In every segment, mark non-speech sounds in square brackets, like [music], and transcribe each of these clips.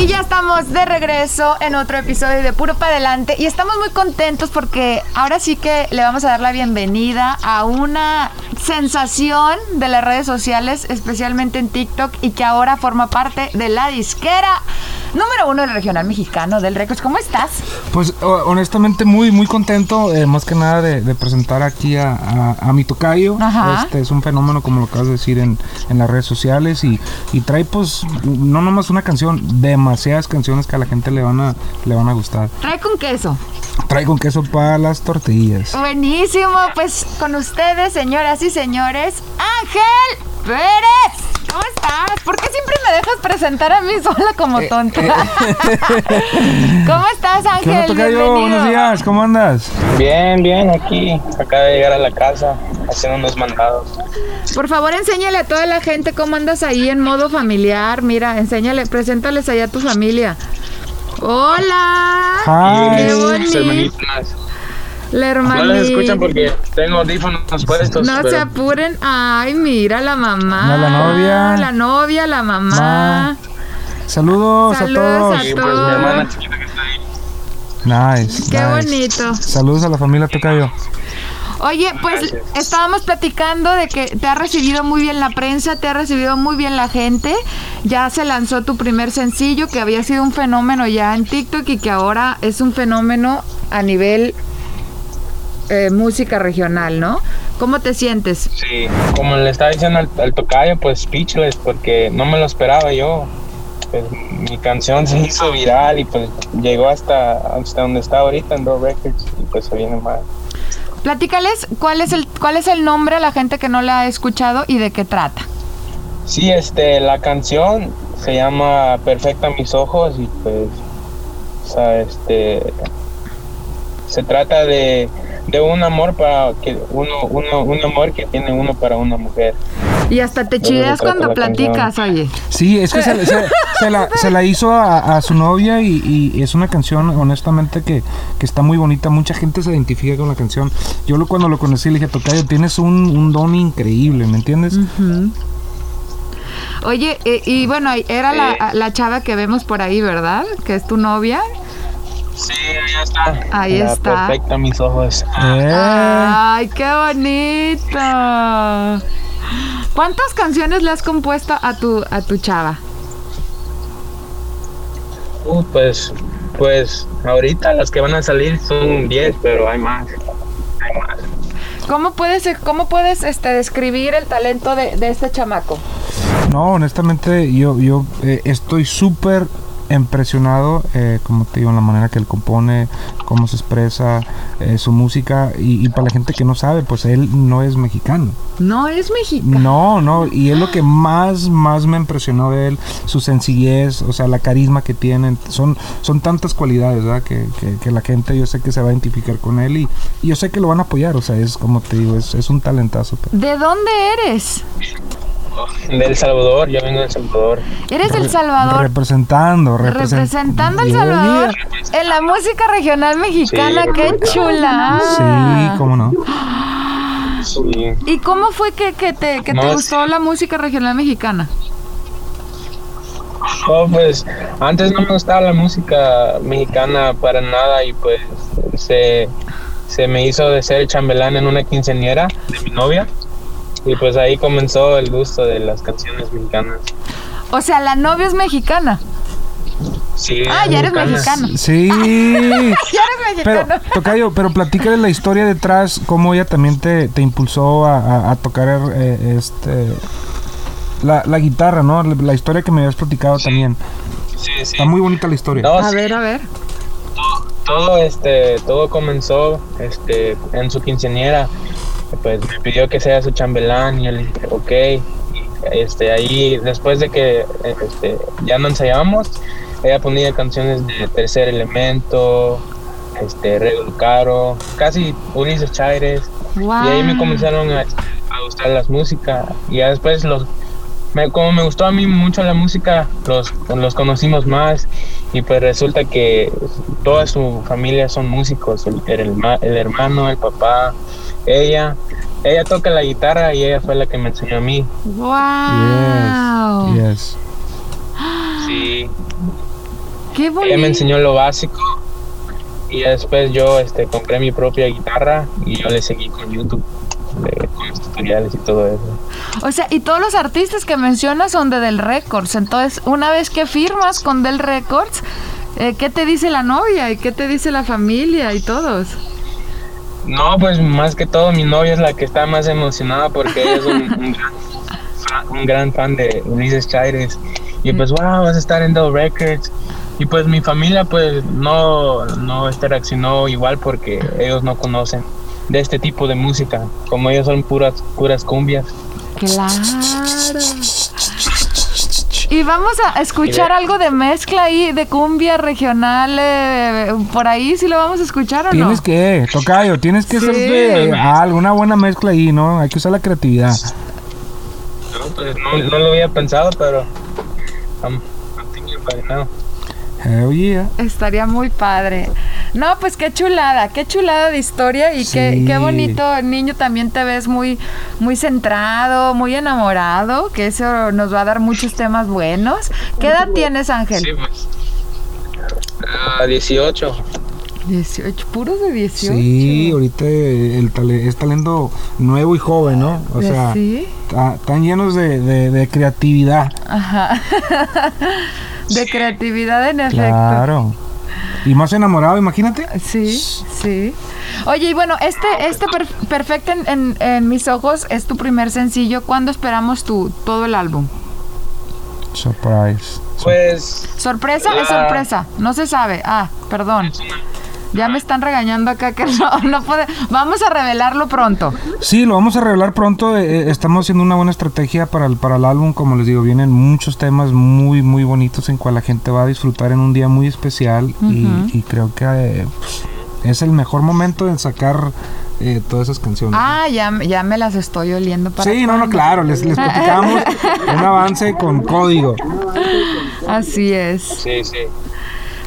Y ya estamos de regreso en otro episodio de Puro para Adelante. Y estamos muy contentos porque ahora sí que le vamos a dar la bienvenida a una sensación de las redes sociales, especialmente en TikTok y que ahora forma parte de la disquera número uno del regional mexicano del Records. ¿Cómo estás? Pues ho- honestamente muy muy contento, eh, más que nada de, de presentar aquí a, a- a mi tocayo. Ajá. Este es un fenómeno, como lo acabas de decir, en, en las redes sociales y, y trae pues no nomás una canción, demasiadas canciones que a la gente le van a, le van a gustar. Trae con queso. Trae con queso para las tortillas. Buenísimo, pues con ustedes, señoras y señores, Ángel Pérez. ¿Cómo estás? ¿Por qué siempre me dejas presentar a mí sola como tonta? [laughs] ¿Cómo estás, ¿Qué onda, Ángel? Bienvenido. Buenos días, ¿cómo andas? Bien, bien, aquí. Acaba de llegar a la casa haciendo unos mandados. Por favor, enséñale a toda la gente cómo andas ahí en modo familiar. Mira, enséñale, preséntales allá a tu familia. Hola. Hi. Qué hermanitas. La No las escuchan porque tengo audífonos puestos. No pero se apuren. Ay, mira la mamá. No, la novia. La novia, la mamá. Ma. Saludos, Saludos a todos. a Y pues todos. mi hermana chiquita que está ahí. Nice. Qué nice. bonito. Saludos a la familia Tocayo. Oye, pues Gracias. estábamos platicando de que te ha recibido muy bien la prensa, te ha recibido muy bien la gente. Ya se lanzó tu primer sencillo que había sido un fenómeno ya en TikTok y que ahora es un fenómeno a nivel eh, música regional, ¿no? ¿Cómo te sientes? Sí, como le estaba diciendo al, al tocayo, pues speechless, porque no me lo esperaba yo. Pues, mi canción se hizo viral y pues llegó hasta, hasta donde está ahorita en Raw Records y pues se viene más. Platícales cuál es el cuál es el nombre a la gente que no la ha escuchado y de qué trata. Sí, este, la canción se llama Perfecta mis ojos y pues, o sea, este, se trata de, de un amor para que uno, uno, un amor que tiene uno para una mujer. Y hasta te trata cuando la platicas, oye. Sí, es que se, se- se la, se la hizo a, a su novia y, y es una canción, honestamente, que, que está muy bonita. Mucha gente se identifica con la canción. Yo lo, cuando lo conocí le dije, Tocayo, tienes un, un don increíble, ¿me entiendes? Oye, eh, y bueno, era la, la chava que vemos por ahí, ¿verdad? Que es tu novia. Sí, ahí está. Ahí La está. Perfecta mis ojos. Eh, Ay, qué bonito. ¿Cuántas canciones le has compuesto a tu a tu chava? Uh, pues, pues, ahorita las que van a salir son 10, pero hay más. Hay más. ¿Cómo puedes cómo puedes este describir el talento de, de este chamaco? no, honestamente, yo, yo eh, estoy súper impresionado, eh, como te digo, en la manera que él compone, cómo se expresa, eh, su música. Y, y para la gente que no sabe, pues él no es mexicano. No es mexicano. No, no, y es lo que más, más me impresionó de él, su sencillez, o sea, la carisma que tiene, son, son tantas cualidades, ¿verdad? Que, que, que la gente yo sé que se va a identificar con él y, y yo sé que lo van a apoyar, o sea, es como te digo, es, es un talentazo. ¿De dónde eres? De El Salvador, yo vengo de El Salvador. Eres El Salvador. Representando, represent- Representando El Salvador en la música regional mexicana, Sí, qué chula. Sí, cómo no. Sí. ¿Y cómo fue que, que te, que te No, gustó la música regional mexicana? Oh, pues antes no me gustaba la música mexicana para nada y pues se, se me hizo de ser chambelán en una quinceañera de mi novia y pues ahí comenzó el gusto de las canciones mexicanas. O sea, la novia es mexicana. Sí, Ah, ya eres mexicano. Sí. [laughs] Ya eres Pero, mexicano. Tocayo, pero platícale la historia detrás, cómo ella también te, te impulsó a, a- a tocar eh, este la, la guitarra, ¿no? La, la historia que me habías platicado también. Sí, sí. Está muy bonita la historia. No, A sí, ver, a ver. todo este todo comenzó este en su quinceañera pues me pidió que sea su chambelán y yo le dije ok Y, este ahí después de que este ya no ensayábamos ella ponía canciones de tercer elemento este Rego Caro casi Ulises Chaires Wow. Y ahí me comenzaron a, a gustar las músicas. Y ya después los me, como me gustó a mí mucho la música, los, los conocimos más y pues resulta que toda su familia son músicos, el, el, el hermano, el papá, ella. Ella toca la guitarra y ella fue la que me enseñó a mí. Wow. Yes. yes. Sí. Qué bonito. Ella me enseñó lo básico y después yo este, compré mi propia guitarra y yo le seguí con YouTube de, con los tutoriales y todo eso. O sea, y todos los artistas que mencionas son de Del Records. Entonces, una vez que firmas con Del Records, eh, ¿qué te dice la novia y qué te dice la familia y todos? No, pues más que todo mi novia es la que está más emocionada porque ella es un, un, gran, un gran, fan de Ulises Chaires. Y pues, wow, vas a estar en Del Records. Y pues mi familia pues no, no reaccionó igual porque ellos no conocen de este tipo de música. Como ellos son puras, puras cumbias. Claro. Y vamos a escuchar algo de mezcla ahí, de cumbia regional, eh, por ahí, si lo vamos a escuchar o tienes no. que, tocayo, tienes que sí. hacer algo, una buena mezcla ahí, ¿no? Hay que usar la creatividad. No, pues no, no lo había pensado, pero I'm, I'm thinking about it now. Hell yeah. Estaría muy padre. No, pues qué chulada, qué chulada de historia y sí. qué, qué bonito el niño también te ves muy, muy centrado, muy enamorado, que eso nos va a dar muchos temas buenos. ¿Qué edad tienes, Ángel? Sí, pues. Uh, 18. 18, puros de 18. Sí, ahorita el tale, es talento nuevo y joven, ¿no? O sea, ¿Sí? están llenos de, de, de creatividad. Ajá. [laughs] de creatividad en efecto. Claro. Y más enamorado, imagínate. Sí, sí. Oye, y bueno, este, este per perfecto en, en, en, mis ojos es tu primer sencillo. ¿Cuándo esperamos tu todo el álbum? Surprise. Pues. ¿Sorpresa? La... Es sorpresa. No se sabe. Ah, perdón. Ya me están regañando acá que [laughs] no, no puede. Vamos a revelarlo pronto. Sí, lo vamos a revelar pronto. Eh, estamos haciendo una buena estrategia para el, para el álbum. Como les digo, vienen muchos temas muy, muy bonitos en cual la gente va a disfrutar en un día muy especial. Uh -huh. y, y, creo que eh, pues, es el mejor momento de sacar eh, todas esas canciones. Ah, ya, ya me las estoy oliendo para. Sí, no, no, claro. Les, les platicamos [laughs] un avance con código. Así es. Sí, sí.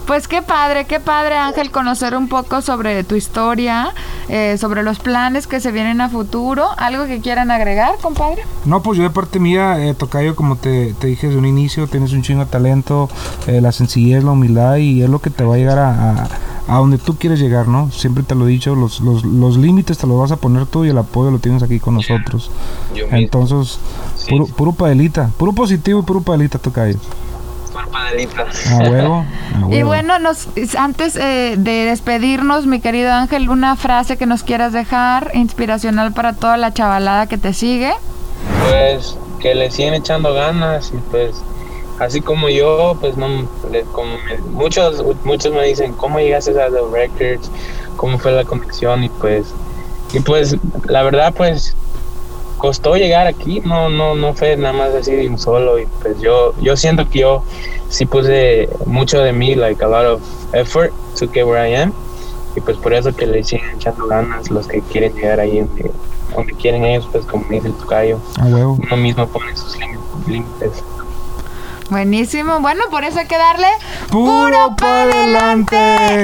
Pues qué padre, qué padre Ángel conocer un poco sobre tu historia, eh, sobre los planes que se vienen a futuro. ¿Algo que quieran agregar, compadre? No, pues yo de parte mía, eh, Tocayo, como te, te, dije desde un inicio, tienes un chingo de talento, eh, la sencillez, la humildad y es lo que te va a llegar a, a, a, donde tú quieres llegar, ¿no? Siempre te lo he dicho, los, los, los límites te los vas a poner tú y el apoyo lo tienes aquí con nosotros. Entonces, sí. puro, puro padelita, puro positivo y puro padelita, Tocayo. A huevo, a huevo. Y bueno, nos, antes eh, de despedirnos, mi querido Ángel, una frase que nos quieras dejar, inspiracional para toda la chavalada que te sigue. Pues que le siguen echando ganas y pues así como yo, pues no, como me, muchos, muchos me dicen, ¿cómo llegaste a The Records? ¿Cómo fue la conexión? Y pues, y pues la verdad pues costó llegar aquí, no, no, no fue nada más así de un solo y pues yo, yo siento que yo sí puse mucho de mí, like a lot of effort to get where I am y pues por eso que le siguen echando ganas los que quieren llegar ahí donde, donde quieren ellos, pues como dice el tocayo, ah, huevo. uno mismo pone sus límites. Buenísimo, bueno, por eso hay que darle puro para adelante.